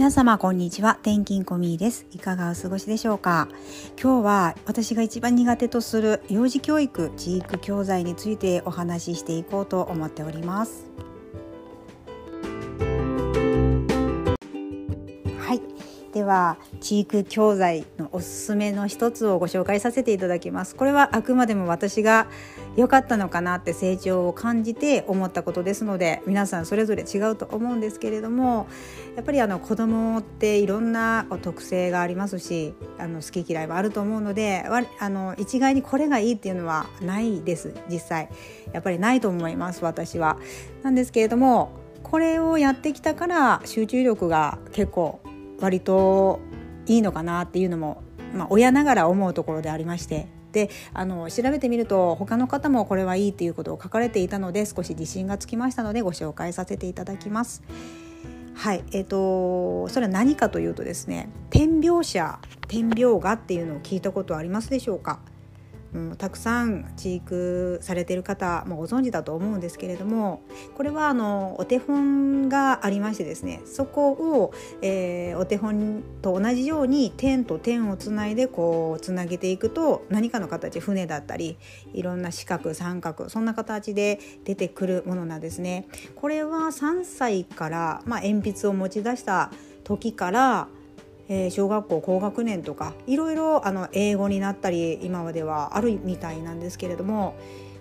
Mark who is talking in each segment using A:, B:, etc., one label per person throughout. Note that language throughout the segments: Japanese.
A: 皆様こんにちは。転勤コミーです。いかがお過ごしでしょうか？今日は私が一番苦手とする幼児教育地育教材についてお話ししていこうと思っております。は地育教材のおすすめの一つをご紹介させていただきますこれはあくまでも私が良かったのかなって成長を感じて思ったことですので皆さんそれぞれ違うと思うんですけれどもやっぱりあの子供っていろんな特性がありますしあの好き嫌いもあると思うのであの一概にこれがいいっていうのはないです実際やっぱりないと思います私は。なんですけれどもこれをやってきたから集中力が結構割といいのかなっていうのも、まあ、親ながら思うところでありましてであの調べてみると他の方もこれはいいということを書かれていたので少し自信がつきましたのでご紹介させていただきます。はいえーと、それは何かというとですね点描写点描画っていうのを聞いたことありますでしょうか？うん、たくさん飼育されてる方もご存知だと思うんですけれどもこれはあのお手本がありましてですねそこを、えー、お手本と同じように点と点をつないでこうつなげていくと何かの形船だったりいろんな四角三角そんな形で出てくるものなんですね。これは3歳から、まあ、鉛筆を持ち出した時からえー、小学校高学年とかいろいろあの英語になったり今まではあるみたいなんですけれども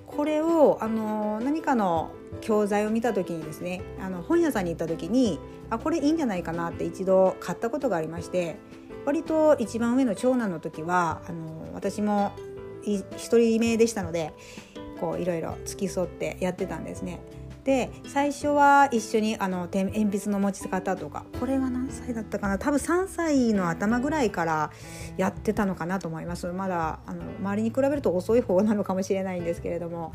A: これをあの何かの教材を見た時にですねあの本屋さんに行った時にあこれいいんじゃないかなって一度買ったことがありまして割と一番上の長男の時はあの私も1人目でしたのでこういろいろ付き添ってやってたんですね。で最初は一緒にあの鉛筆の持ち方とかこれは何歳だったかな？多分3歳の頭ぐらいからやってたのかなと思います。まだあの周りに比べると遅い方なのかもしれないんですけれども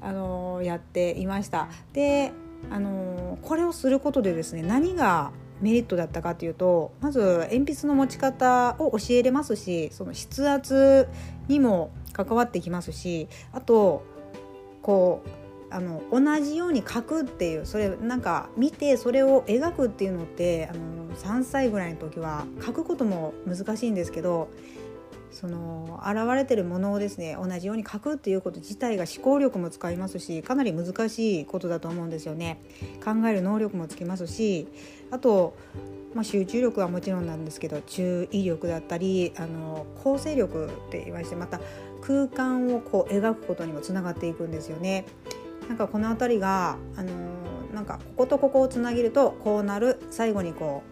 A: あのやっていました。であのこれをすることでですね何がメリットだったかというとまず鉛筆の持ち方を教えれますしその筆圧にも関わってきますしあとこうあの同じように描くっていうそれなんか見てそれを描くっていうのってあの3歳ぐらいの時は描くことも難しいんですけどその現れてるものをですね同じように描くっていうこと自体が思考力も使いますしかなり難しいことだと思うんですよね。考える能力もつきますしあと、まあ、集中力はもちろんなんですけど注意力だったりあの構成力って言いましてまた空間をこう描くことにもつながっていくんですよね。なんかこの辺りが、あのー、なんかこことここをつなげるとこうなる最後にこ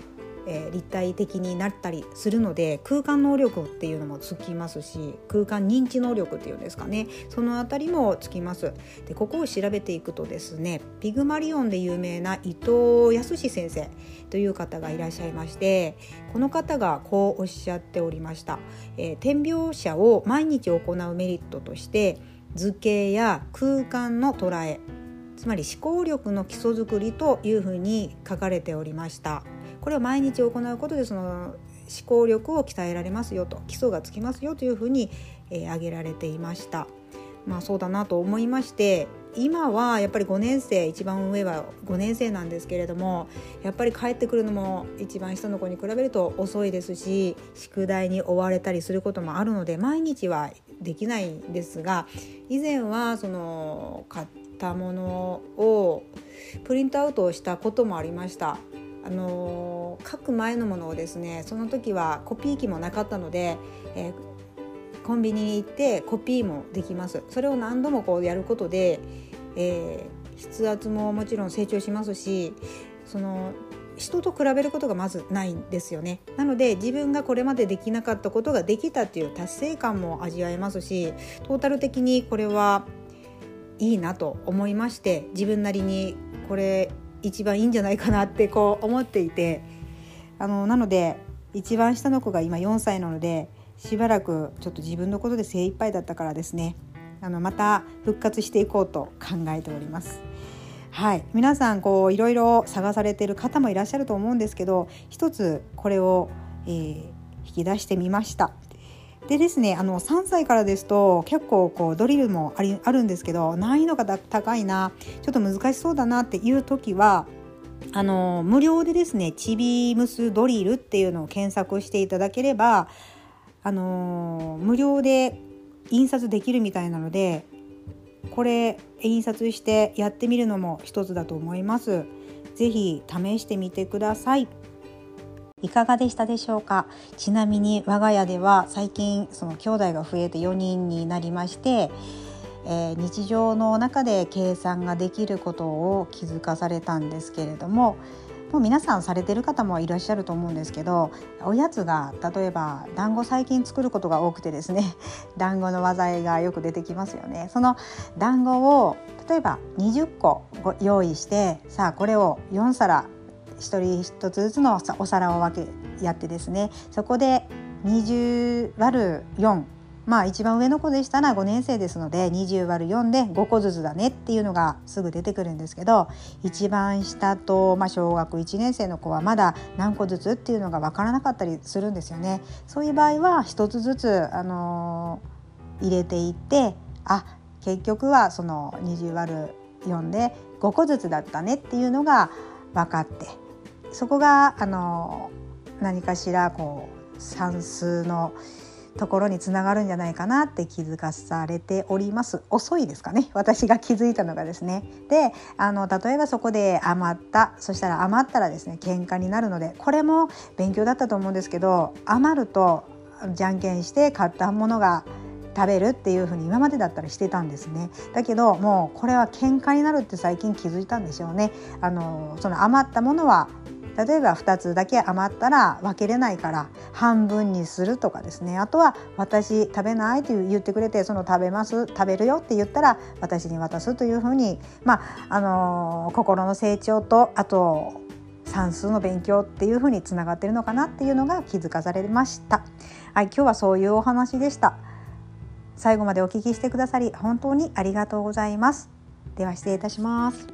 A: う、えー、立体的になったりするので空間能力っていうのもつきますし空間認知能力っていうんですかね。その辺りもつきます。でここを調べていくとですねピグマリオンで有名な伊藤康先生という方がいらっしゃいましてこの方がこうおっしゃっておりました、えー、点描写を毎日行うメリットとして図形や空間の捉えつまり思考力の基礎づくりというふうに書かれておりました。これを毎日行うことでその思考力を鍛えられますよと基礎がつきますよというふうに、えー、挙げられていました。まあそうだなと思いまして今はやっぱり5年生一番上は5年生なんですけれどもやっぱり帰ってくるのも一番下の子に比べると遅いですし宿題に追われたりすることもあるので毎日はできないんですが以前はその買ったものをプリントアウトをしたこともありました。あの書く前のものをですねその時はコピー機もなかったので、えー、コンビニに行ってコピーもできます。それを何度もこうやることで、えー、筆圧ももちろん成長しますしその人と比べることがまずないんですよね。なので自分がこれまでできなかったことができたっていう達成感も味わえますしトータル的にこれはいいなと思いまして自分なりにこれ一番いいんじゃないかなってこう思っていてあのなので一番下の子が今4歳なのでしばらくちょっと自分のことで精一杯だったからですねあのまた復活していこうと考えております。はい、皆さんこういろいろ探されている方もいらっしゃると思うんですけど一つこれを、えー、引き出してみました。でですねあの3歳からですと結構こうドリルもありあるんですけど難易度が高いなちょっと難しそうだなっていう時はあの無料でですねちびむすドリルっていうのを検索していただければあの無料で印刷できるみたいなのでこれ印刷してやってみるのも一つだと思います。ぜひ試してみてください。いかがでしたでしょうか？ちなみに我が家では最近その兄弟が増えて4人になりまして、えー、日常の中で計算ができることを気づかされたんですけれどももう皆さんされてる方もいらっしゃると思うんですけどおやつが例えば団子最近作ることが多くてですね 団子の技がよく出てきますよね。その団子を例えば20個用意してさあこれを4皿一人一つずつのお皿を分けやってですねそこで20割る4まあ一番上の子でしたら5年生ですので20割る4で5個ずつだねっていうのがすぐ出てくるんですけど一番下と、まあ、小学1年生の子はまだ何個ずつっていうのが分からなかったりするんですよね。そういう場合は1つずつ、あのー、入れていってあ結局はその20割る4で5個ずつだったねっていうのが分かってそこがあの何かしらこう算数のところにつながるんじゃないかなって気づかされております。遅いですかね。私が気づいたのがですね。であの例えばそこで余ったそしたら余ったらですね喧嘩になるのでこれも勉強だったと思うんですけど余るとじゃんけんして買ったものが食べるっていう風に今までだったらしてたんですね。だけどもうこれは喧嘩になるって最近気づいたんでしょうね。あのその余ったものは例えば2つだけ余ったら分けれないから半分にするとかですねあとは私食べないと言ってくれてその食べます食べるよって言ったら私に渡すというふうにまああのー、心の成長とあと算数の勉強っていうふうにつながってるのかなっていうのが気づかされました。はい、今日はそういうお話でした。最後までお聞きしてくださり本当にありがとうございます。では失礼いたします。